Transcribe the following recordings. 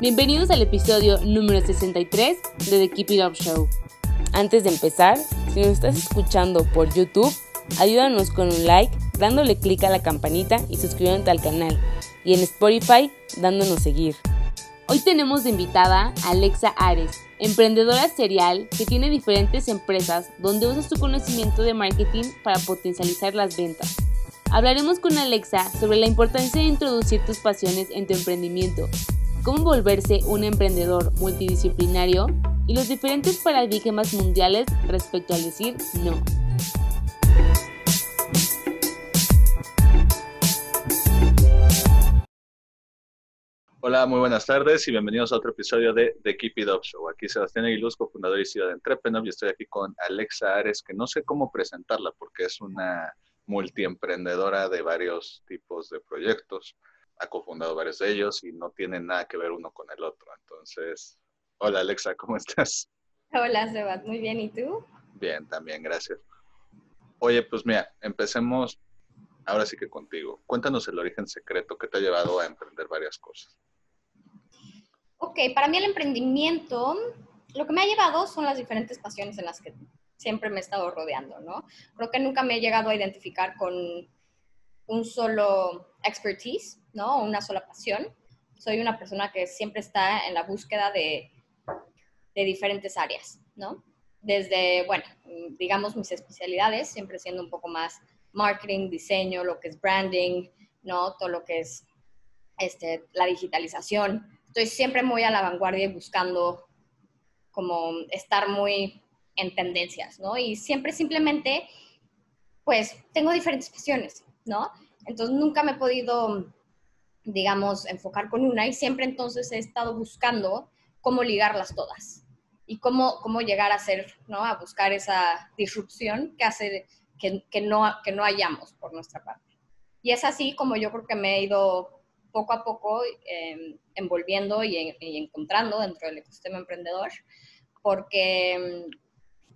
Bienvenidos al episodio número 63 de The Keep It Up Show. Antes de empezar, si nos estás escuchando por YouTube, ayúdanos con un like, dándole clic a la campanita y suscribiéndote al canal. Y en Spotify, dándonos seguir. Hoy tenemos de invitada a Alexa Ares, emprendedora serial que tiene diferentes empresas donde usa su conocimiento de marketing para potencializar las ventas. Hablaremos con Alexa sobre la importancia de introducir tus pasiones en tu emprendimiento, cómo volverse un emprendedor multidisciplinario y los diferentes paradigmas mundiales respecto al decir no. Hola, muy buenas tardes y bienvenidos a otro episodio de The Keep It Up Show. Aquí Sebastián Aguilusco, fundador y CEO de Entrepreneur, y estoy aquí con Alexa Ares, que no sé cómo presentarla porque es una multiemprendedora de varios tipos de proyectos. Ha cofundado varios de ellos y no tienen nada que ver uno con el otro. Entonces, hola Alexa, ¿cómo estás? Hola Sebas, muy bien. ¿Y tú? Bien, también, gracias. Oye, pues mira, empecemos ahora sí que contigo. Cuéntanos el origen secreto que te ha llevado a emprender varias cosas. Ok, para mí el emprendimiento, lo que me ha llevado son las diferentes pasiones en las que siempre me he estado rodeando, ¿no? Creo que nunca me he llegado a identificar con un solo expertise, ¿no? Una sola pasión. Soy una persona que siempre está en la búsqueda de, de diferentes áreas, ¿no? Desde, bueno, digamos mis especialidades, siempre siendo un poco más marketing, diseño, lo que es branding, ¿no? Todo lo que es este, la digitalización. Estoy siempre muy a la vanguardia y buscando como estar muy en tendencias, ¿no? Y siempre simplemente, pues, tengo diferentes pasiones, ¿no? Entonces, nunca me he podido, digamos, enfocar con una y siempre entonces he estado buscando cómo ligarlas todas y cómo, cómo llegar a ser, ¿no? A buscar esa disrupción que hace que, que no, que no hayamos por nuestra parte. Y es así como yo creo que me he ido poco a poco eh, envolviendo y, y, encontrando dentro del ecosistema emprendedor, porque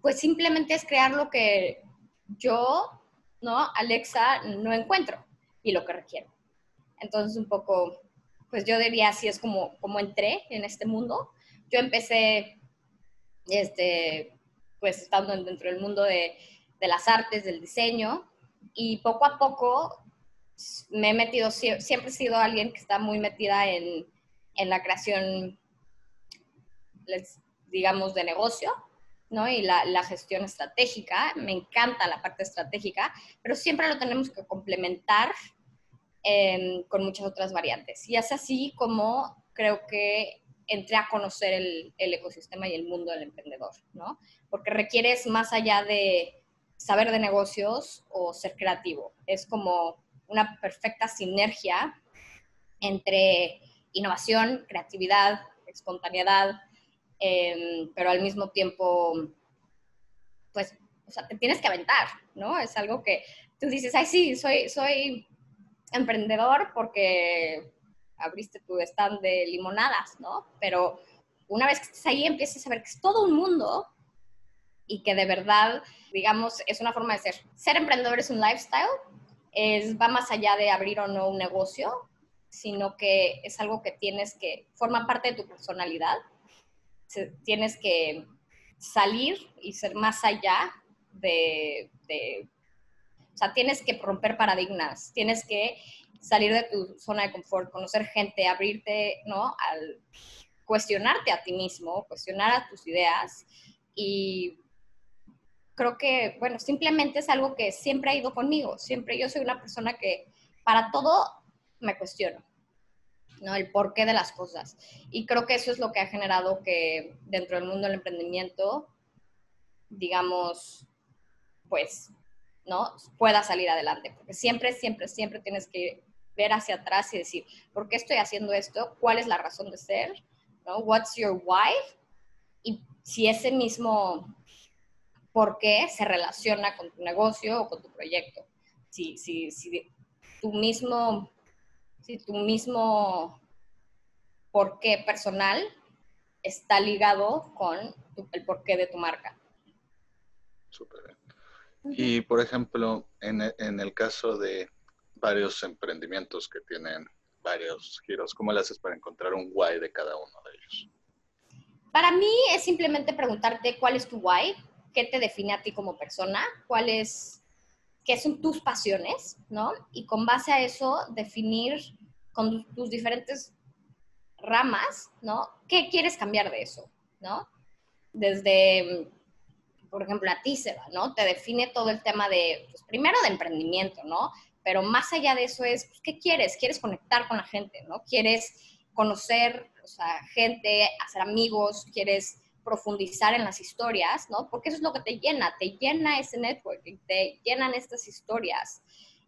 pues simplemente es crear lo que yo, ¿no? Alexa no encuentro y lo que requiero. Entonces, un poco, pues yo diría así es como, como entré en este mundo. Yo empecé, este, pues estando dentro del mundo de, de las artes, del diseño, y poco a poco me he metido, siempre he sido alguien que está muy metida en, en la creación, digamos, de negocio, ¿no? Y la, gestión estratégica, me encanta la parte estratégica, pero siempre lo tenemos que complementar eh, con muchas otras variantes. Y es así como creo que entré a conocer el, el, ecosistema y el mundo del emprendedor, ¿no? Porque requieres más allá de saber de negocios o ser creativo. Es como una perfecta sinergia entre innovación, creatividad, espontaneidad, eh, pero al mismo tiempo, pues, o sea, te tienes que aventar, ¿no? Es algo que tú dices, ay, sí, soy, soy emprendedor porque abriste tu stand de limonadas, ¿no? Pero una vez que estés ahí, empiezas a ver que es todo un mundo y que de verdad, digamos, es una forma de ser. Ser emprendedor es un lifestyle, es, va más allá de abrir o no un negocio, sino que es algo que tienes que, forma parte de tu personalidad tienes que salir y ser más allá de, de, o sea, tienes que romper paradigmas, tienes que salir de tu zona de confort, conocer gente, abrirte, ¿no? Al cuestionarte a ti mismo, cuestionar a tus ideas y creo que, bueno, simplemente es algo que siempre ha ido conmigo, siempre yo soy una persona que para todo me cuestiono. ¿no? El porqué de las cosas. Y creo que eso es lo que ha generado que dentro del mundo del emprendimiento, digamos, pues, ¿no? Pueda salir adelante. Porque siempre, siempre, siempre tienes que ver hacia atrás y decir, ¿por qué estoy haciendo esto? ¿Cuál es la razón de ser? ¿No? What's your why? Y si ese mismo por qué se relaciona con tu negocio o con tu proyecto. Si, si, si tu mismo, si tu mismo por qué personal está ligado con el porqué de tu marca. Súper bien. Y, por ejemplo, en, en, el caso de varios emprendimientos que tienen varios giros, ¿cómo le haces para encontrar un why de cada uno de ellos? Para mí es simplemente preguntarte cuál es tu why, qué te define a ti como persona, cuáles, qué son tus pasiones, ¿no? Y con base a eso definir con tus diferentes ramas, ¿no? ¿Qué quieres cambiar de eso, ¿no? Desde, por ejemplo, a ti, Seba, ¿no? Te define todo el tema de, pues, primero de emprendimiento, ¿no? Pero más allá de eso es, pues, ¿qué quieres? ¿Quieres conectar con la gente, ¿no? ¿Quieres conocer, o sea, gente, hacer amigos? ¿Quieres profundizar en las historias, ¿no? Porque eso es lo que te llena, te llena ese networking, te llenan estas historias.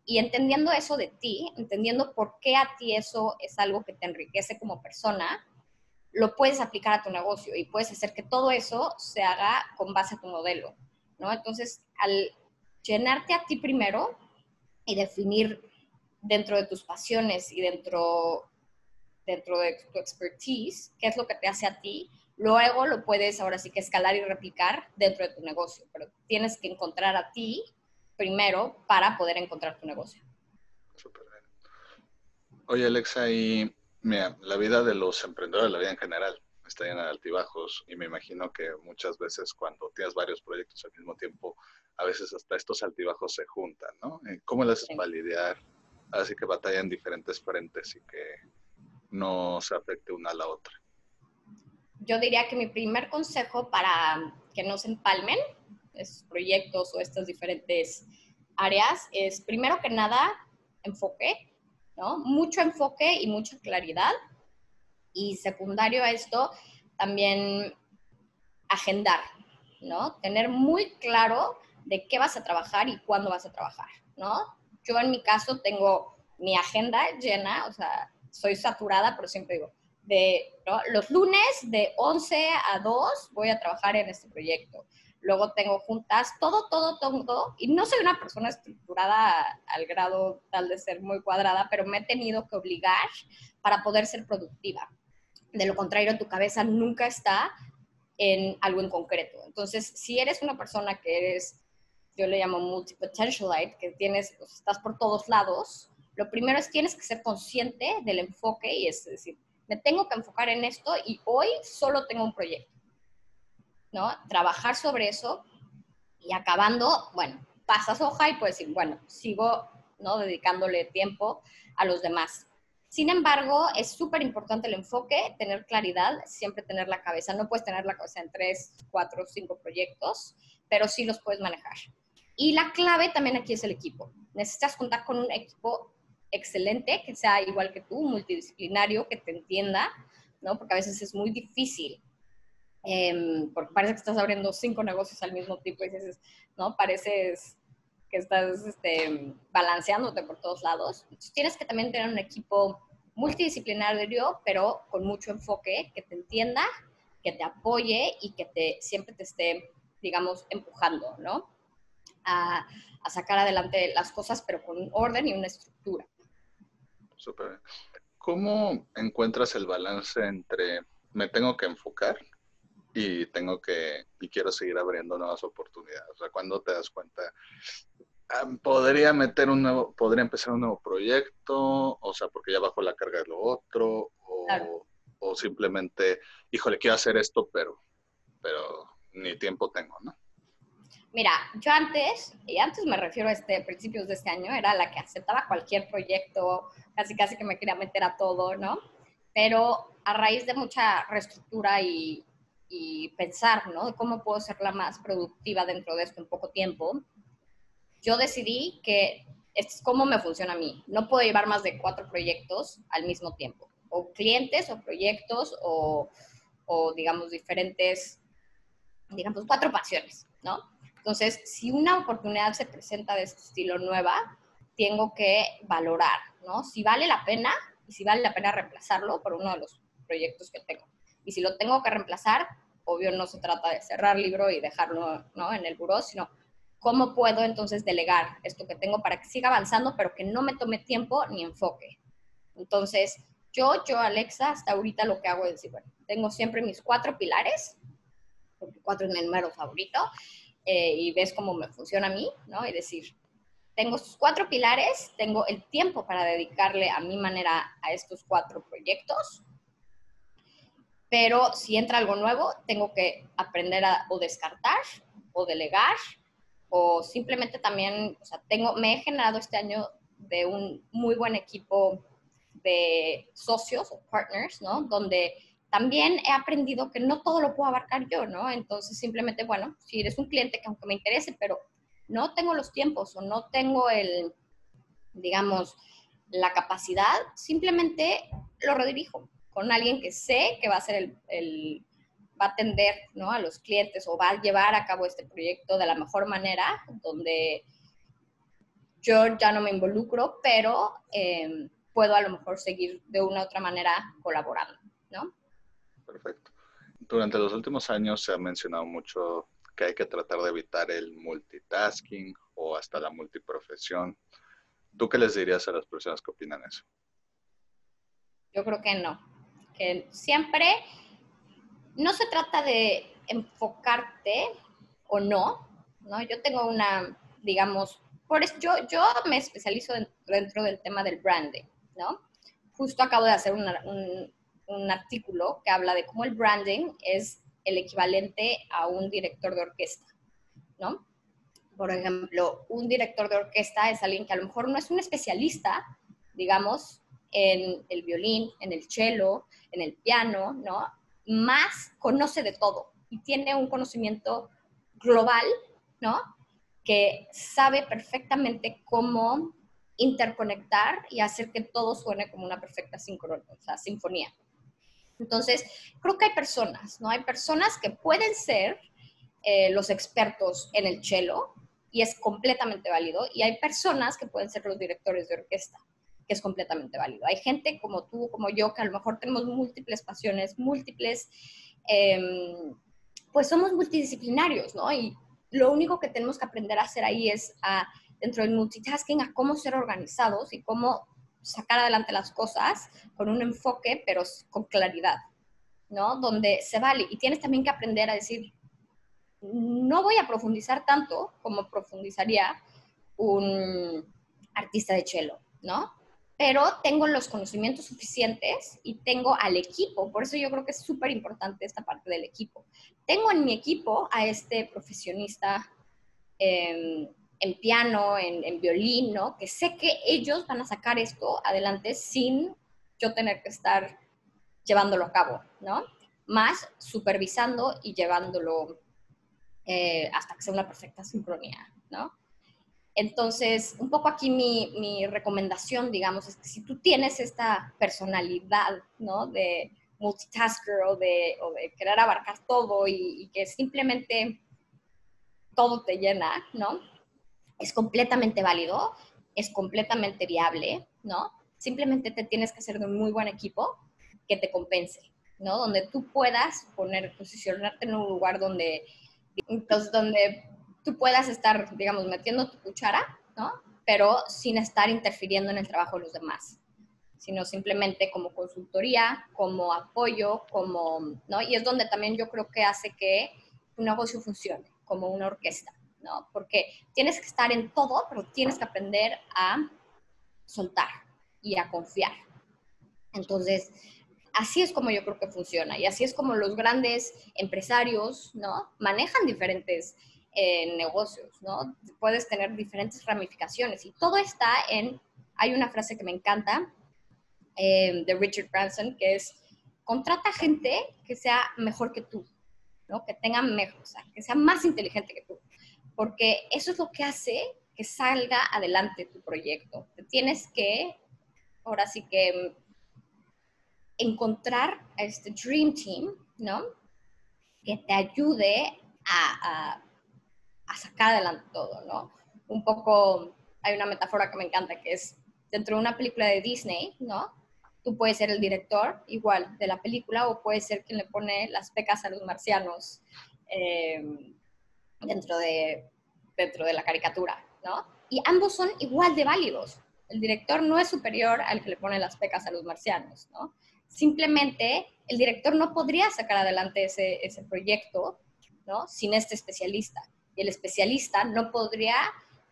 Y entendiendo eso de ti, entendiendo por qué a ti eso es algo que te enriquece como persona, lo puedes aplicar a tu negocio y puedes hacer que todo eso se haga con base a tu modelo, ¿no? Entonces, al llenarte a ti primero y definir dentro de tus pasiones y dentro, dentro de tu expertise, qué es lo que te hace a ti, Luego lo puedes ahora sí que escalar y replicar dentro de tu negocio, pero tienes que encontrar a ti primero para poder encontrar tu negocio. Súper bien. Oye, Alexa, y mira, la vida de los emprendedores, la vida en general, está llena de altibajos y me imagino que muchas veces cuando tienes varios proyectos al mismo tiempo, a veces hasta estos altibajos se juntan, ¿no? Eh, ¿Cómo le haces para lidiar? Así que batallan diferentes frentes y que no se afecte una a la otra yo diría que mi primer consejo para que no se empalmen esos proyectos o estas diferentes áreas es, primero que nada, enfoque, ¿no? Mucho enfoque y mucha claridad. Y secundario a esto, también agendar, ¿no? Tener muy claro de qué vas a trabajar y cuándo vas a trabajar, ¿no? Yo en mi caso tengo mi agenda llena, o sea, soy saturada, pero siempre digo, de los lunes de 11 a 2 voy a trabajar en este proyecto. Luego tengo juntas, todo, todo, todo. Y no soy una persona estructurada al grado tal de ser muy cuadrada, pero me he tenido que obligar para poder ser productiva. De lo contrario, tu cabeza nunca está en algo en concreto. Entonces, si eres una persona que eres, yo le llamo multi-potentialite, que tienes, pues, estás por todos lados, lo primero es tienes que ser consciente del enfoque y es decir, me tengo que enfocar en esto y hoy solo tengo un proyecto. ¿No? Trabajar sobre eso y acabando, bueno, pasas hoja y puedes decir, bueno, sigo, ¿no? Dedicándole tiempo a los demás. Sin embargo, es súper importante el enfoque, tener claridad, siempre tener la cabeza. No puedes tener la cabeza en tres, cuatro, cinco proyectos, pero sí los puedes manejar. Y la clave también aquí es el equipo. Necesitas contar con un equipo excelente, que sea igual que tú, multidisciplinario, que te entienda, ¿no? Porque a veces es muy difícil, em, porque parece que estás abriendo cinco negocios al mismo tiempo y dices, ¿no? Pareces que estás este, balanceándote por todos lados. Entonces, tienes que también tener un equipo multidisciplinario, pero con mucho enfoque, que te entienda, que te apoye y que te, siempre te esté, digamos, empujando, ¿no? A, sacar adelante las cosas, pero con un orden y una estructura. Súper. ¿Cómo encuentras el balance entre me tengo que enfocar y tengo que y quiero seguir abriendo nuevas oportunidades? O sea, cuando te das cuenta, podría meter un nuevo, podría empezar un nuevo proyecto, o sea, porque ya bajo la carga de lo otro, o, o simplemente, híjole, quiero hacer esto, pero, pero ni tiempo tengo, ¿no? Mira, yo antes, y antes me refiero a este, principios de este año, era la que aceptaba cualquier proyecto, casi casi que me quería meter a todo, ¿no? Pero a raíz de mucha reestructura y, y pensar, ¿no? Cómo puedo ser la más productiva dentro de esto en poco tiempo, yo decidí que es cómo me funciona a mí. No puedo llevar más de cuatro proyectos al mismo tiempo, o clientes, o proyectos, o, o digamos, diferentes, digamos, cuatro pasiones, ¿no? Entonces, si una oportunidad se presenta de este estilo nueva, tengo que valorar, ¿no? Si vale la pena y si vale la pena reemplazarlo por uno de los proyectos que tengo. Y si lo tengo que reemplazar, obvio no se trata de cerrar libro y dejarlo ¿no? en el buró, sino cómo puedo entonces delegar esto que tengo para que siga avanzando, pero que no me tome tiempo ni enfoque. Entonces, yo, yo, Alexa, hasta ahorita lo que hago es decir, bueno, tengo siempre mis cuatro pilares, porque cuatro es mi número favorito, eh, y ves cómo me funciona a mí, ¿no? Y decir, tengo estos cuatro pilares, tengo el tiempo para dedicarle a mi manera a estos cuatro proyectos, pero si entra algo nuevo, tengo que aprender a o descartar o delegar o simplemente también, o sea, tengo, me he generado este año de un muy buen equipo de socios o partners, ¿no? Donde también he aprendido que no todo lo puedo abarcar yo, ¿no? Entonces simplemente, bueno, si eres un cliente que aunque me interese, pero no tengo los tiempos o no tengo el, digamos, la capacidad, simplemente lo redirijo con alguien que sé que va a ser el, va a atender ¿no? a los clientes o va a llevar a cabo este proyecto de la mejor manera, donde yo ya no me involucro, pero em, puedo a lo mejor seguir de una u otra manera colaborando, ¿no? Perfecto. Durante los últimos años se ha mencionado mucho que hay que tratar de evitar el multitasking o hasta la multiprofesión. ¿Tú qué les dirías a las personas que opinan eso? Yo creo que no. Que siempre no se trata de enfocarte o no, ¿no? Yo tengo una, digamos, por eso yo, yo me especializo dentro del tema del branding. ¿no? Justo acabo de hacer un, artículo que habla de cómo el branding es el equivalente a un director de orquesta, ¿no? Por ejemplo, un director de orquesta es alguien que a lo mejor no es un especialista, digamos, en el violín, en el cello, en el piano, ¿no? Más conoce de todo y tiene un conocimiento global, ¿no? Que sabe perfectamente cómo interconectar y hacer que todo suene como una perfecta o sea, sinfonía. Entonces, creo que hay personas, ¿no? Hay personas que pueden ser eh, los expertos en el cello y es completamente válido, y hay personas que pueden ser los directores de orquesta, que es completamente válido. Hay gente como tú, como yo, que a lo mejor tenemos múltiples pasiones, múltiples, em, pues somos multidisciplinarios, ¿no? Y lo único que tenemos que aprender a hacer ahí es a dentro del multitasking a cómo ser organizados y cómo sacar adelante las cosas con un enfoque, pero con claridad, ¿no? Donde se vale. Y tienes también que aprender a decir, no voy a profundizar tanto como profundizaría un artista de cello, ¿no? Pero tengo los conocimientos suficientes y tengo al equipo, por eso yo creo que es súper importante esta parte del equipo. Tengo en mi equipo a este profesionista eh, en piano, en, violín, ¿no? Que sé que ellos van a sacar esto adelante sin yo tener que estar llevándolo a cabo, ¿no? Más supervisando y llevándolo eh, hasta que sea una perfecta sincronía, ¿no? Entonces, un poco aquí mi, recomendación, digamos, es que si tú tienes esta personalidad, ¿no? De multitasker o de, querer abarcar todo y, que simplemente todo te llena, ¿no? es completamente válido, es completamente viable, ¿no? Simplemente te tienes que hacer de un muy buen equipo que te compense, ¿no? Donde tú puedas poner, posicionarte en un lugar donde, entonces, donde tú puedas estar, digamos, metiendo tu cuchara, ¿no? Pero sin estar interfiriendo en el trabajo de los demás, sino simplemente como consultoría, como apoyo, como, ¿no? Y es donde también yo creo que hace que un negocio funcione, como una orquesta. ¿no? Porque tienes que estar en todo, pero tienes que aprender a soltar y a confiar. Entonces, así es como yo creo que funciona y así es como los grandes empresarios, ¿no? Manejan diferentes eh, negocios, ¿no? Puedes tener diferentes ramificaciones y todo está en, hay una frase que me encanta eh, de Richard Branson que es, contrata gente que sea mejor que tú, ¿no? Que tenga mejor, o sea, que sea más inteligente que tú porque eso es lo que hace que salga adelante tu proyecto. tienes que, ahora sí que, encontrar a este Dream Team, ¿no? Que te ayude a, sacar adelante todo, ¿no? Un poco, hay una metáfora que me encanta que es dentro de una película de Disney, ¿no? Tú puedes ser el director igual de la película o puedes ser quien le pone las pecas a los marcianos eh, dentro, de, dentro de la caricatura, ¿no? Y ambos son igual de válidos. El director no es superior al que le pone las pecas a los marcianos, ¿no? Simplemente el director no podría sacar adelante ese, ese proyecto, ¿no? Sin este especialista. Y el especialista no podría,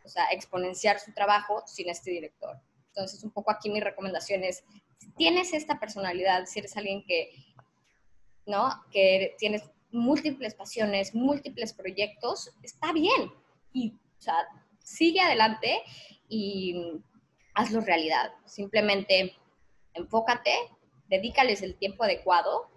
o sea, exponenciar su trabajo sin este director. Entonces, un poco aquí mi recomendación es, si tienes esta personalidad, si eres alguien que, ¿no? Que tienes múltiples pasiones, múltiples proyectos, está bien. Y, o sea, sigue adelante y hazlo realidad. Simplemente enfócate, dedícales el tiempo adecuado.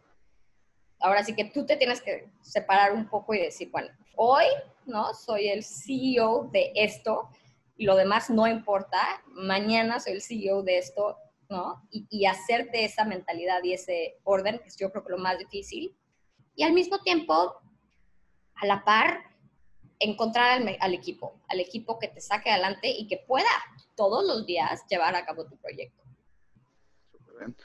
Ahora sí que tú te tienes que separar un poco y decir, bueno, hoy, ¿no? Soy el CEO de esto y lo demás no importa. Mañana soy el CEO de esto, ¿no? Y, y hacerte esa mentalidad y ese orden, que es yo creo que lo más difícil. Y al mismo tiempo, a la par, encontrar al, equipo, al equipo que te saque adelante y que pueda todos los días llevar a cabo tu proyecto. Súper bien.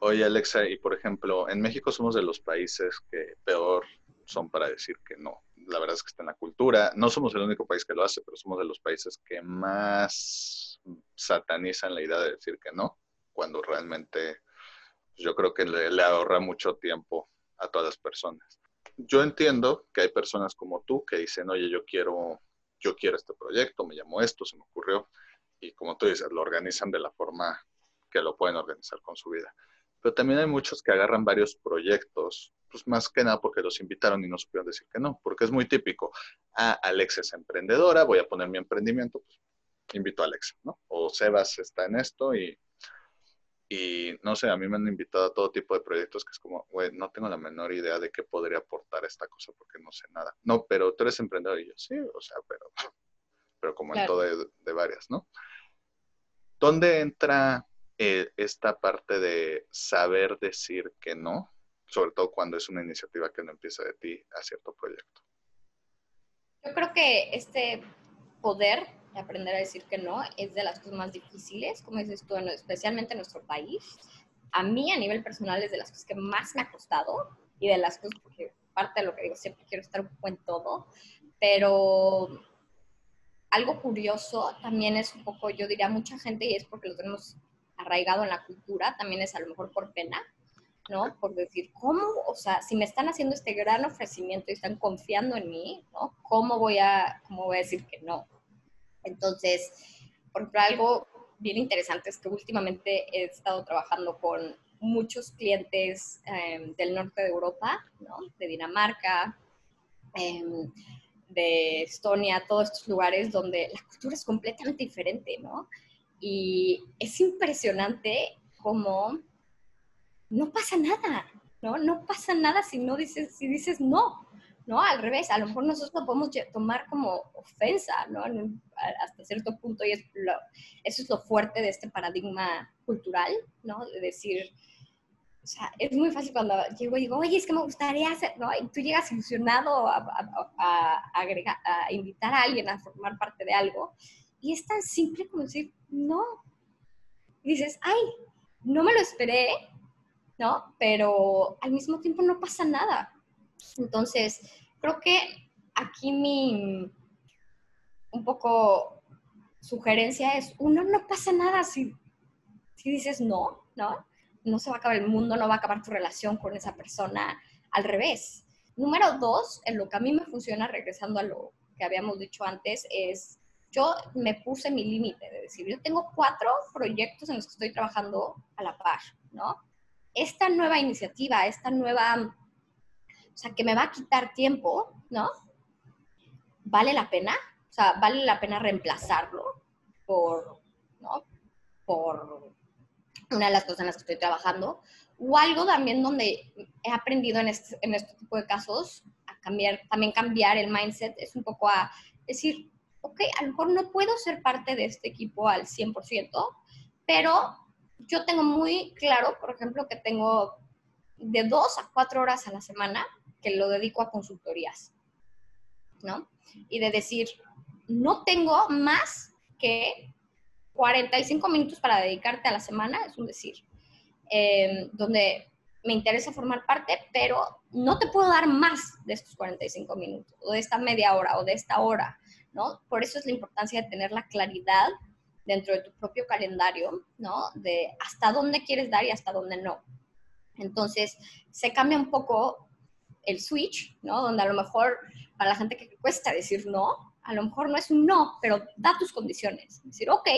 oye, Alexa, y por ejemplo, en México somos de los países que peor son para decir que no. La verdad es que está en la cultura. No somos el único país que lo hace, pero somos de los países que más satanizan la idea de decir que no, cuando realmente pues, yo creo que le, ahorra mucho tiempo a todas las personas yo entiendo que hay personas como tú que dicen, oye, yo quiero, yo quiero este proyecto, me llamó esto, se me ocurrió, y como tú dices, lo organizan de la forma que lo pueden organizar con su vida. Pero también hay muchos que agarran varios proyectos, pues más que nada porque los invitaron y no supieron decir que no, porque es muy típico. Ah, Alexa es emprendedora, voy a poner mi emprendimiento, pues invito a Alexa, ¿no? O Sebas está en esto y y no sé, a mí me han invitado a todo tipo de proyectos que es como, güey, no tengo la menor idea de qué podría aportar esta cosa porque no sé nada. No, pero tú eres emprendedor y yo, sí, o sea, pero, pero como en todo de, varias, ¿no? ¿Dónde entra eh, esta parte de saber decir que no? Sobre todo cuando es una iniciativa que no empieza de ti a cierto proyecto. Yo creo que este poder aprender a decir que no es de las cosas más difíciles, como dices tú, especialmente en nuestro país. A mí, a nivel personal, es de las cosas que más me ha costado y de las cosas, porque parte de lo que digo, siempre quiero estar un poco en todo, pero algo curioso también es un poco, yo diría, mucha gente, y es porque lo tenemos arraigado en la cultura, también es a lo mejor por pena, ¿no? Por decir, ¿cómo? O sea, si me están haciendo este gran ofrecimiento y están confiando en mí, ¿no? ¿Cómo voy a, cómo voy a decir que no? Entonces, por ejemplo, algo bien interesante es que últimamente he estado trabajando con muchos clientes em, del norte de Europa, ¿no? de Dinamarca, em, de Estonia, todos estos lugares donde la cultura es completamente diferente, ¿no? Y es impresionante cómo no pasa nada, ¿no? No pasa nada si no dices, si dices no. ¿no? Al revés, a lo mejor nosotros lo podemos tomar como ofensa, ¿no? Hasta cierto punto, y es eso es lo fuerte de este paradigma cultural, ¿no? De decir, o sea, es muy fácil cuando llego y digo, oye, es que me gustaría hacer, ¿no? Y tú llegas ilusionado a, a, agregar, a invitar a alguien a formar parte de algo, y es tan simple como decir, no. Y dices, ay, no me lo esperé, ¿no? Pero al mismo tiempo no pasa nada. Entonces, creo que aquí mi un poco sugerencia es, uno, no pasa nada si, si dices no, ¿no? No se va a acabar el mundo, no va a acabar tu relación con esa persona, al revés. Número dos, en lo que a mí me funciona, regresando a lo que habíamos dicho antes, es yo me puse mi límite de decir, yo tengo cuatro proyectos en los que estoy trabajando a la par, ¿no? Esta nueva iniciativa, esta nueva o sea, que me va a quitar tiempo, ¿no? ¿Vale la pena? O sea, ¿vale la pena reemplazarlo por, ¿no? Por una de las cosas en las que estoy trabajando? O algo también donde he aprendido en este, en este tipo de casos a cambiar, también cambiar el mindset, es un poco a decir, ok, a lo mejor no puedo ser parte de este equipo al 100%, pero yo tengo muy claro, por ejemplo, que tengo de dos a cuatro horas a la semana que lo dedico a consultorías, ¿no? Y de decir, no tengo más que 45 minutos para dedicarte a la semana, es un decir, em, donde me interesa formar parte, pero no te puedo dar más de estos 45 minutos, o de esta media hora, o de esta hora, ¿no? Por eso es la importancia de tener la claridad dentro de tu propio calendario, ¿no? De hasta dónde quieres dar y hasta dónde no. Entonces, se cambia un poco el switch, ¿no? Donde a lo mejor para la gente que cuesta decir no, a lo mejor no es un no, pero da tus condiciones. Decir, ok,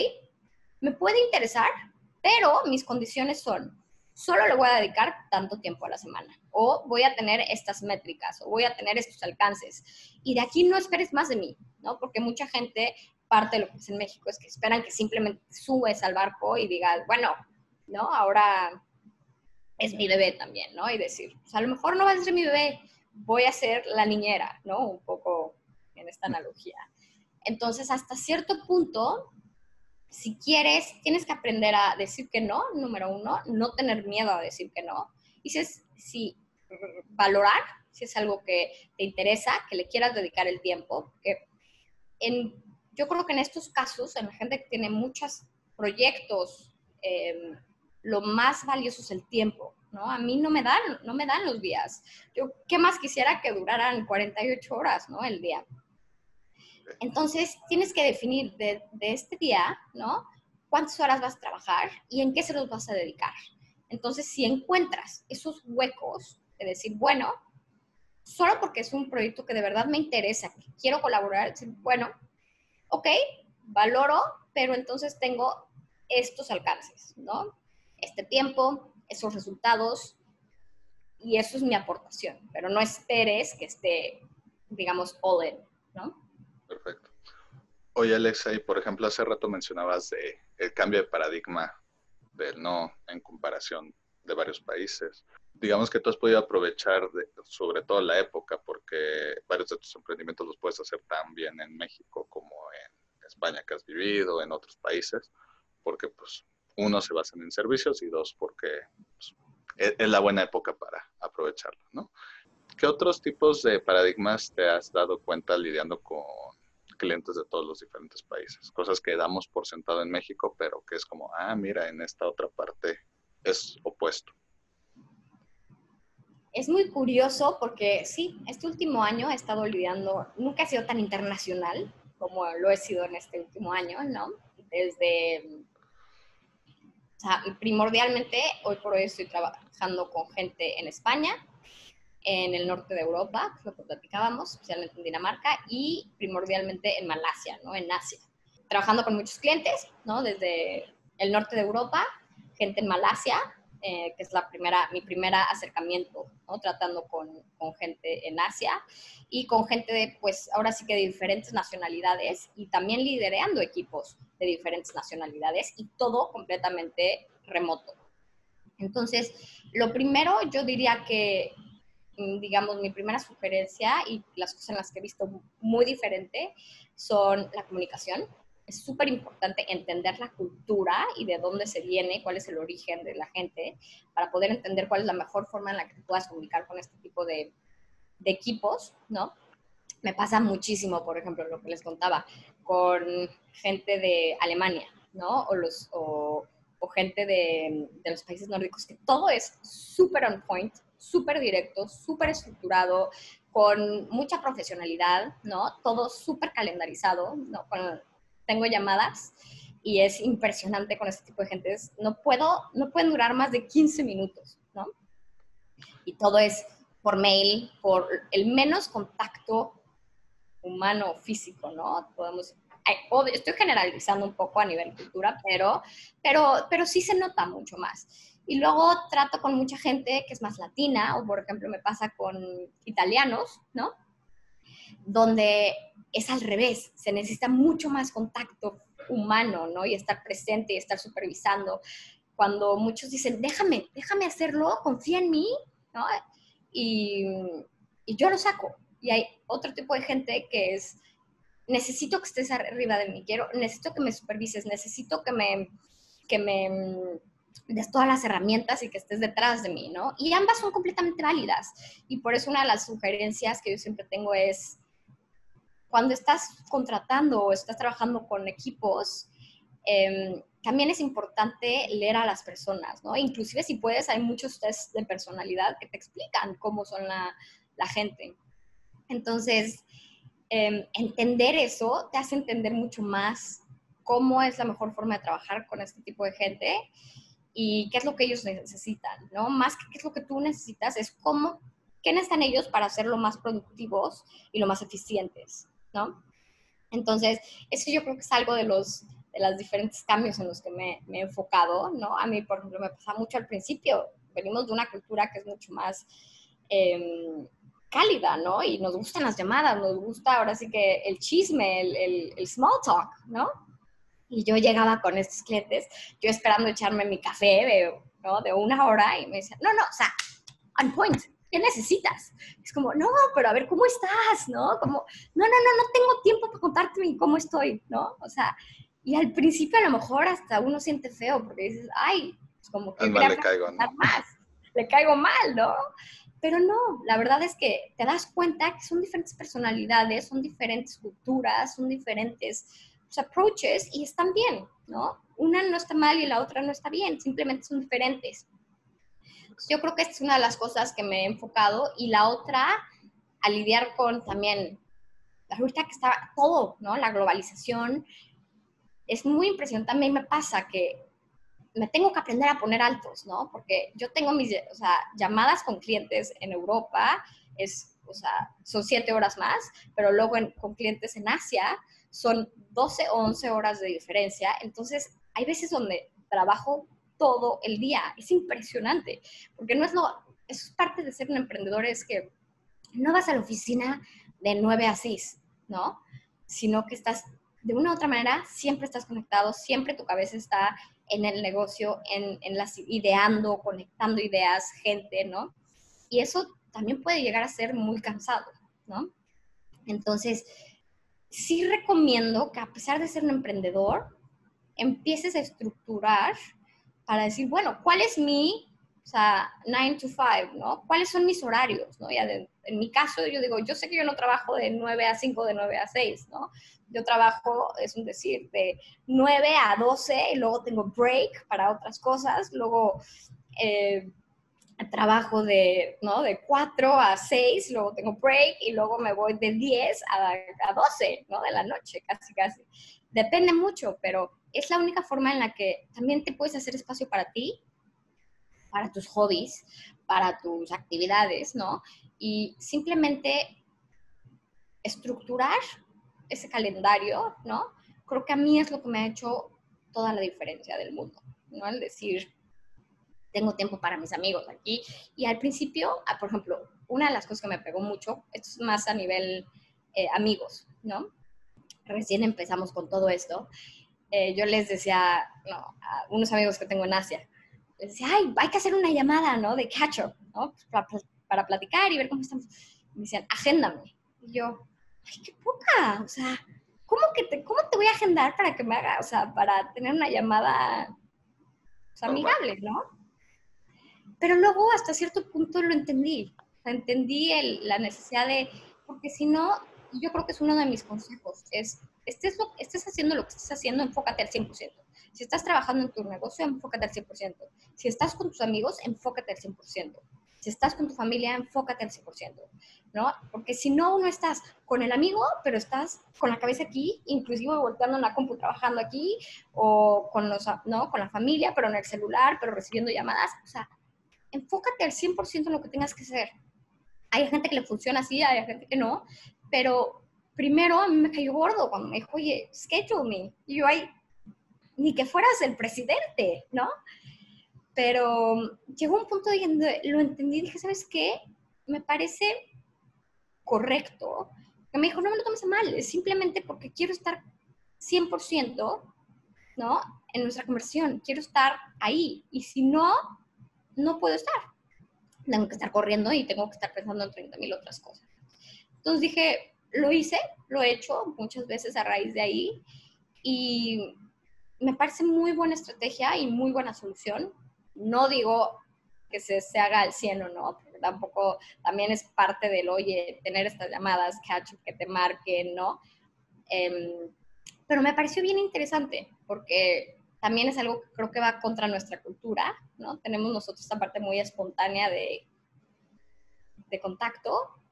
me puede interesar, pero mis condiciones son, solo le voy a dedicar tanto tiempo a la semana, o voy a tener estas métricas, o voy a tener estos alcances. Y de aquí no esperes más de mí, ¿no? Porque mucha gente, parte de lo que es en México, es que esperan que simplemente subes al barco y digas, bueno, ¿no? Ahora es mi bebé también, ¿no? Y decir, pues a lo mejor no va a ser mi bebé, voy a ser la niñera, ¿no? Un poco en esta analogía. Entonces, hasta cierto punto, si quieres, tienes que aprender a decir que no, número uno, no tener miedo a decir que no. Y si, es, si valorar, si es algo que te interesa, que le quieras dedicar el tiempo, que en, yo creo que en estos casos, en la gente que tiene muchos proyectos, eh, lo más valioso es el tiempo, ¿no? A mí no me dan, no me dan los días. Yo, ¿qué más quisiera que duraran 48 horas, ¿no? El día. Entonces, tienes que definir de, de este día, ¿no? ¿Cuántas horas vas a trabajar y en qué se los vas a dedicar? Entonces, si encuentras esos huecos de decir, bueno, solo porque es un proyecto que de verdad me interesa, que quiero colaborar, decir, bueno, ok, valoro, pero entonces tengo estos alcances, ¿no? este tiempo, esos resultados, y eso es mi aportación, pero no esperes que esté, digamos, all in. Perfecto. Oye, Alexa, y por ejemplo, hace rato mencionabas de el cambio de paradigma del no en comparación de varios países. Digamos que tú has podido aprovechar sobre todo la época, porque varios de tus emprendimientos los puedes hacer tan bien en México como en España que has vivido, en otros países, porque pues uno, se basan en servicios y dos, porque pues, es, la buena época para aprovecharlo, ¿no? ¿Qué otros tipos de paradigmas te has dado cuenta lidiando con clientes de todos los diferentes países? Cosas que damos por sentado en México, pero que es como, ah, mira, en esta otra parte es opuesto. Es muy curioso porque sí, este último año he estado lidiando, nunca he sido tan internacional como lo he sido en este último año, ¿no? Desde sea, primordialmente, hoy por hoy estoy trabajando con gente en España, en el norte de Europa, lo que platicábamos, especialmente en Dinamarca, y primordialmente en Malasia, ¿no? En Asia. Trabajando con muchos clientes, ¿no? Desde el norte de Europa, gente en Malasia, eh, que es la primera, mi primer acercamiento, ¿no? tratando con, con, gente en Asia y con gente de, pues ahora sí que de diferentes nacionalidades y también liderando equipos de diferentes nacionalidades y todo completamente remoto. Entonces, lo primero yo diría que, digamos, mi primera sugerencia y las cosas en las que he visto muy diferente son la comunicación, es súper importante entender la cultura y de dónde se viene, cuál es el origen de la gente, para poder entender cuál es la mejor forma en la que puedas comunicar con este tipo de, equipos, ¿no? Me pasa muchísimo, por ejemplo, lo que les contaba, con gente de Alemania, ¿no? O, los, o, o gente de, de, los países nórdicos, que todo es súper on point, súper directo, súper estructurado, con mucha profesionalidad, ¿no? Todo súper calendarizado, ¿no? Con, tengo llamadas y es impresionante con este tipo de gente. No puedo, no pueden durar más de 15 minutos, ¿no? Y todo es por mail, por el menos contacto humano físico, ¿no? Podemos, estoy generalizando un poco a nivel cultura, pero, pero, pero sí se nota mucho más. Y luego trato con mucha gente que es más latina, o por ejemplo me pasa con italianos, ¿no? Donde es al revés, se necesita mucho más contacto humano, ¿no? Y estar presente y estar supervisando. Cuando muchos dicen, déjame, déjame hacerlo, confía en mí, ¿no? Y, y yo lo saco. Y hay otro tipo de gente que es, necesito que estés arriba de mí, quiero, necesito que me supervises, necesito que me, que me des todas las herramientas y que estés detrás de mí, ¿no? Y ambas son completamente válidas. Y por eso una de las sugerencias que yo siempre tengo es, cuando estás contratando o estás trabajando con equipos, em, también es importante leer a las personas, ¿no? Inclusive si puedes, hay muchos tests de personalidad que te explican cómo son la, la gente. Entonces, em, entender eso te hace entender mucho más cómo es la mejor forma de trabajar con este tipo de gente y qué es lo que ellos necesitan, ¿no? Más que qué es lo que tú necesitas, es cómo, qué necesitan ellos para ser lo más productivos y lo más eficientes, ¿no? Entonces, eso yo creo que es algo de los de los diferentes cambios en los que me, he enfocado, ¿no? A mí, por ejemplo, me pasa mucho al principio. Venimos de una cultura que es mucho más em, cálida, ¿no? Y nos gustan las llamadas, nos gusta ahora sí que el chisme, el, el, small talk, ¿no? Y yo llegaba con estos clientes, yo esperando echarme mi café de, ¿no? de una hora y me decían, no, no, o sea, on point, ¿qué necesitas? Es como, no, pero a ver, ¿cómo estás? ¿No? Como, no, no, no, no tengo tiempo para contarte cómo estoy, ¿no? O sea, y al principio a lo mejor hasta uno siente feo porque dices, ay, es como que le caigo, más, le caigo mal, ¿no? Pero no, la verdad es que te das cuenta que son diferentes personalidades, son diferentes culturas, son diferentes pues, approaches y están bien, ¿no? Una no está mal y la otra no está bien, simplemente son diferentes. Yo creo que esta es una de las cosas que me he enfocado y la otra a lidiar con también, ahorita que está todo, ¿no? La globalización, es muy impresionante. También me pasa que me tengo que aprender a poner altos, ¿no? Porque yo tengo mis o sea, llamadas con clientes en Europa, es, o sea, son siete horas más, pero luego con clientes en Asia son 12 o 11 horas de diferencia. Entonces, hay veces donde trabajo todo el día. Es impresionante, porque no es lo, eso es parte de ser un emprendedor, es que no vas a la oficina de 9 a 6, ¿no? Sino que estás de una u otra manera siempre estás conectado, siempre tu cabeza está en el negocio, en, en las ideando, conectando ideas, gente, ¿no? Y eso también puede llegar a ser muy cansado, ¿no? Entonces, sí recomiendo que a pesar de ser un emprendedor, empieces a estructurar para decir, bueno, ¿cuál es mi, o sea, 9 to 5, ¿no? ¿Cuáles son mis horarios, ¿no? Ya en mi caso, yo digo, yo sé que yo no trabajo de 9 a 5, de 9 a 6, ¿no? Yo trabajo, es un decir, de 9 a 12 y luego tengo break para otras cosas, luego eh, trabajo de, ¿no? de 4 a 6, luego tengo break y luego me voy de 10 a, a 12 ¿no? de la noche, casi, casi. Depende mucho, pero es la única forma en la que también te puedes hacer espacio para ti, para tus hobbies, para tus actividades, ¿no? Y simplemente estructurar ese calendario, ¿no? Creo que a mí es lo que me ha hecho toda la diferencia del mundo, ¿no? El decir, tengo tiempo para mis amigos aquí. Y al principio, ah, por ejemplo, una de las cosas que me pegó mucho, esto es más a nivel eh, amigos, ¿no? Recién empezamos con todo esto. Eh, yo les decía, no, a unos amigos que tengo en Asia, les decía, ay, hay que hacer una llamada, ¿no? De catch up, ¿no? Para, para platicar y ver cómo estamos. me decían, agéndame. Y yo, ay, qué poca, o sea, ¿cómo, que te, ¿cómo te voy a agendar para que me haga, o sea, para tener una llamada amigable, ¿no? Pero luego hasta cierto punto lo entendí, entendí el, la necesidad de, porque si no, yo creo que es uno de mis consejos, es, estés, lo, estés haciendo lo que estés haciendo, enfócate al 100%. Si estás trabajando en tu negocio, enfócate al 100%. Si estás con tus amigos, enfócate al 100%. Si estás con tu familia, enfócate al 100%, ¿no? Porque si no, uno estás con el amigo, pero estás con la cabeza aquí, inclusive volteando en la compu trabajando aquí, o con, los, ¿no? con la familia, pero en el celular, pero recibiendo llamadas. O sea, enfócate al 100% en lo que tengas que hacer. Hay gente que le funciona así, hay gente que no, pero primero a mí me cayó gordo cuando me dijo, oye, schedule me. Y yo, ay, ni que fueras el presidente, ¿no? Pero llegó un punto donde lo entendí y dije, ¿sabes qué? Me parece correcto. Que me dijo, no me lo tomes mal, es simplemente porque quiero estar 100%, ¿no? En nuestra conversión, quiero estar ahí. Y si no, no puedo estar. Tengo que estar corriendo y tengo que estar pensando en 30 mil otras cosas. Entonces dije, lo hice, lo he hecho muchas veces a raíz de ahí. Y me parece muy buena estrategia y muy buena solución. No digo que se, se haga al 100 o no, tampoco, también es parte del, oye, tener estas llamadas, catch que te marquen, ¿no? Em, pero me pareció bien interesante porque también es algo que creo que va contra nuestra cultura, ¿no? Tenemos nosotros esta parte muy espontánea de, de contacto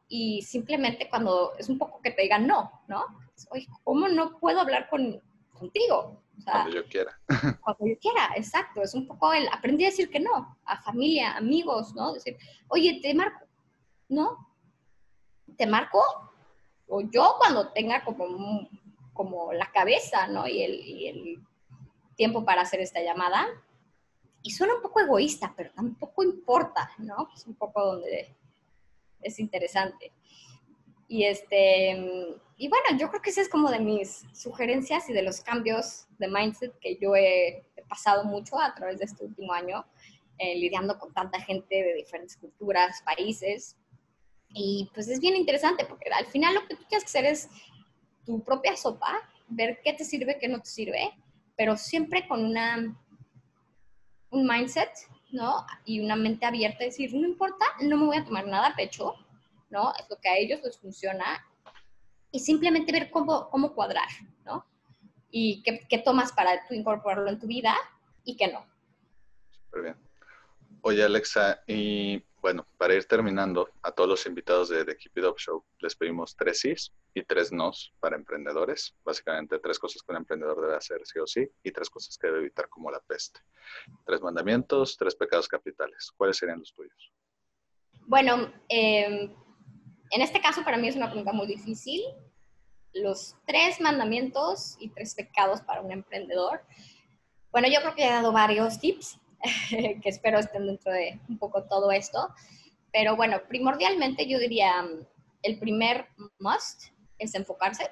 y simplemente cuando es un poco que te digan no, ¿no? Oye, ¿cómo no puedo hablar con, contigo? cuando yo quiera. Cuando yo quiera, exacto. Es un poco el aprendí a decir que no, a familia, amigos, ¿no? Decir, oye, te marco, ¿no? Te marco, o yo cuando tenga como, como la cabeza, ¿no? Y el, y el tiempo para hacer esta llamada. Y suena un poco egoísta, pero tampoco importa, ¿no? Es un poco donde es interesante. Y, este, y bueno, yo creo que esa es como de mis sugerencias y de los cambios de mindset que yo he, pasado mucho a través de este último año, eh, lidiando con tanta gente de diferentes culturas, países. Y pues es bien interesante porque al final lo que tú tienes que hacer es tu propia sopa, ver qué te sirve, qué no te sirve, pero siempre con una, un mindset ¿no? Y una mente abierta, decir, no importa, no me voy a tomar nada a pecho, ¿no? Es lo que a ellos les funciona. Y simplemente ver cómo, cómo cuadrar, ¿no? Y qué, qué tomas para tú incorporarlo en tu vida y qué no. Súper bien. Oye, Alexa, y bueno, para ir terminando, a todos los invitados de The Keep It Up Show les pedimos tres sís y tres nos para emprendedores. Básicamente tres cosas que un emprendedor debe hacer sí o sí y tres cosas que debe evitar como la peste. Tres mandamientos, tres pecados capitales. ¿Cuáles serían los tuyos? Bueno, em, en este caso para mí es una pregunta muy difícil. Los tres mandamientos y tres pecados para un emprendedor. Bueno, yo creo que he dado varios tips que espero estén dentro de un poco todo esto. Pero bueno, primordialmente yo diría, mm, el primer must es enfocarse.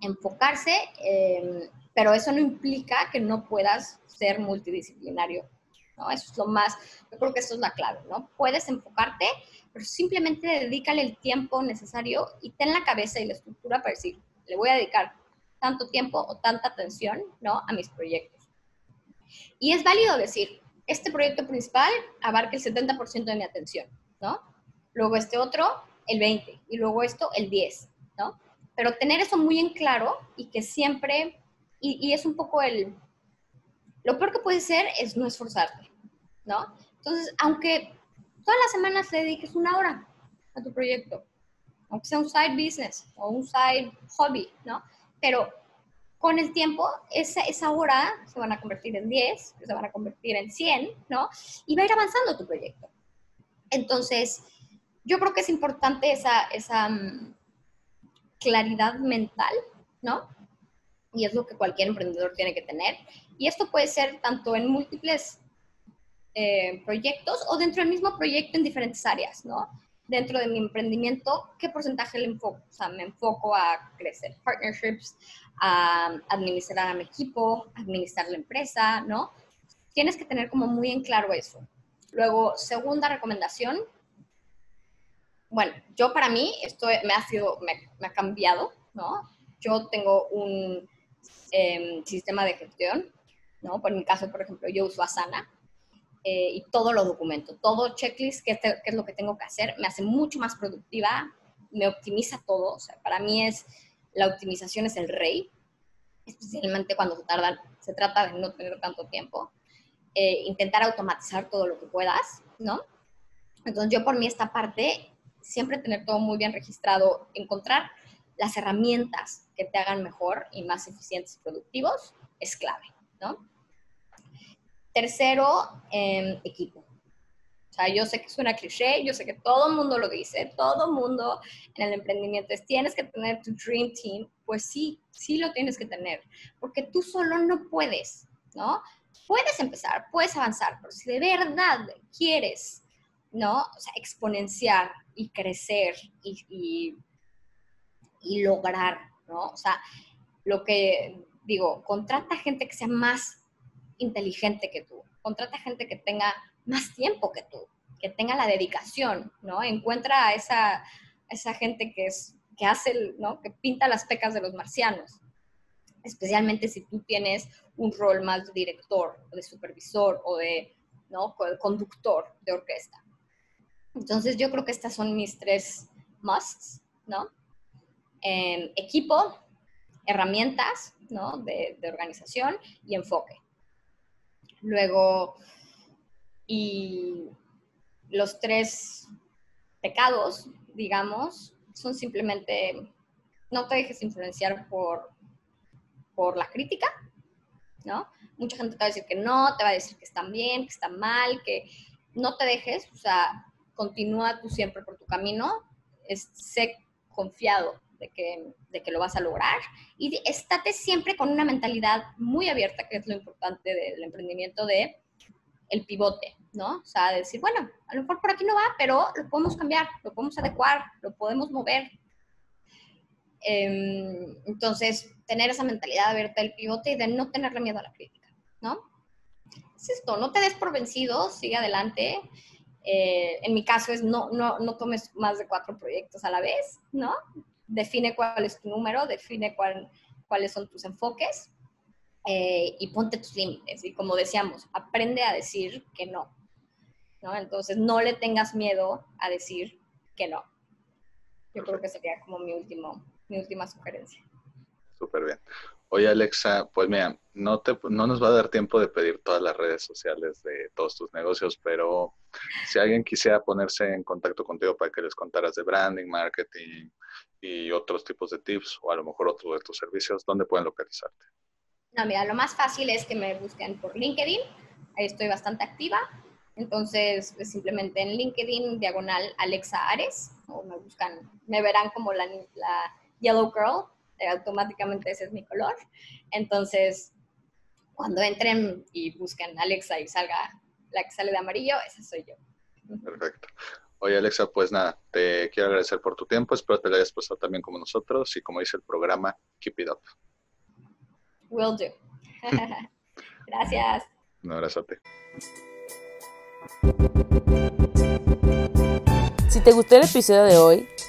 Enfocarse, em, pero eso no implica que no puedas ser multidisciplinario. ¿no? Eso es lo más, yo creo que eso es la clave, ¿no? Puedes enfocarte, pero simplemente dedícale el tiempo necesario y ten la cabeza y la estructura para decir, le voy a dedicar tanto tiempo o tanta atención, ¿no? A mis proyectos. Y es válido decir, este proyecto principal abarca el 70% de mi atención, ¿no? Luego este otro, el 20%, y luego esto, el 10%, ¿no? Pero tener eso muy en claro y que siempre, y, es un poco el, lo peor que puede ser es no esforzarte, ¿no? Entonces, aunque todas las semanas le dediques una hora a tu proyecto, aunque sea un side business o un side hobby, ¿no? Pero con el tiempo, esa, esa hora se van a convertir en 10, se van a convertir en 100, ¿no? Y va a ir avanzando tu proyecto. Entonces, yo creo que es importante esa, esa mm, claridad mental, ¿no? Y es lo que cualquier emprendedor tiene que tener. Y esto puede ser tanto en múltiples eh, proyectos o dentro del mismo proyecto en diferentes áreas, ¿no? Dentro de mi emprendimiento, ¿qué porcentaje le enfoco? O sea, me enfoco a crecer partnerships, a administrar a mi equipo, administrar la empresa, ¿no? Tienes que tener como muy en claro eso. Luego, segunda recomendación. Bueno, yo para mí esto me ha sido, me, ha cambiado, ¿no? Yo tengo un em, sistema de gestión, ¿no? Por mi caso, por ejemplo, yo uso Asana eh, y todo lo documento, todo checklist, qué, qué es lo que tengo que hacer, me hace mucho más productiva, me optimiza todo. O sea, para mí es la optimización es el rey, especialmente cuando se, tardan, se trata de no tener tanto tiempo. Eh, intentar automatizar todo lo que puedas, ¿no? Entonces yo por mí esta parte, siempre tener todo muy bien registrado, encontrar las herramientas que te hagan mejor y más eficientes y productivos es clave, ¿no? Tercero, em, equipo. O sea, yo sé que es una cliché, yo sé que todo el mundo lo dice, todo el mundo en el emprendimiento es, tienes que tener tu Dream Team. Pues sí, sí lo tienes que tener, porque tú solo no puedes, ¿no? Puedes empezar, puedes avanzar, pero si de verdad quieres, ¿no? O sea, exponenciar y crecer y, y lograr, ¿no? O sea, lo que digo, contrata gente que sea más inteligente que tú, contrata gente que tenga más tiempo que tú, que tenga la dedicación, ¿no? Encuentra a esa, esa gente que, es, que hace, ¿no? Que pinta las pecas de los marcianos, especialmente si tú tienes un rol más de director, de supervisor, o de, ¿no? Conductor de orquesta. Entonces yo creo que estas son mis tres musts, ¿no? Equipo, herramientas ¿no? De, de organización y enfoque. Luego, y los tres pecados, digamos, son simplemente no te dejes influenciar por, por la crítica, ¿no? Mucha gente te va a decir que no, te va a decir que están bien, que están mal, que no te dejes, o sea, continúa tú siempre por tu camino, sé confiado de que, de que lo vas a lograr y estate siempre con una mentalidad muy abierta, que es lo importante del emprendimiento de el pivote, ¿no? O sea, decir, bueno, a lo mejor por aquí no va, pero lo podemos cambiar, lo podemos adecuar, lo podemos mover. Em, entonces, tener esa mentalidad abierta del pivote y de no tenerle miedo a la crítica, ¿no? Es esto, no te des por vencido, sigue adelante. Eh, en mi caso es no, no, no tomes más de cuatro proyectos a la vez, ¿no? Define cuál es tu número, define cuál, cuáles son tus enfoques eh, y ponte tus límites. Y como decíamos, aprende a decir que no. ¿no? Entonces, no le tengas miedo a decir que no. Yo creo que sería como mi, último, mi última sugerencia. Súper bien. Oye, Alexa, pues mira, no, te, no nos va a dar tiempo de pedir todas las redes sociales de todos tus negocios, pero si alguien quisiera ponerse en contacto contigo para que les contaras de branding, marketing y otros tipos de tips, o a lo mejor otro de tus servicios, ¿dónde pueden localizarte? No, mira, lo más fácil es que me busquen por LinkedIn. Ahí estoy bastante activa. Entonces, pues, simplemente en LinkedIn, diagonal Alexa Ares, o me buscan, me verán como la, Yellow Girl, automáticamente ese es mi color. Entonces, cuando entren y busquen Alexa y salga la que sale de amarillo, esa soy yo. Perfecto. Oye, Alexa, pues nada, te quiero agradecer por tu tiempo. Espero te lo hayas pasado también como nosotros y como dice el programa, keep it up. Will do. Gracias. Un abrazote. Si te gustó el episodio de hoy,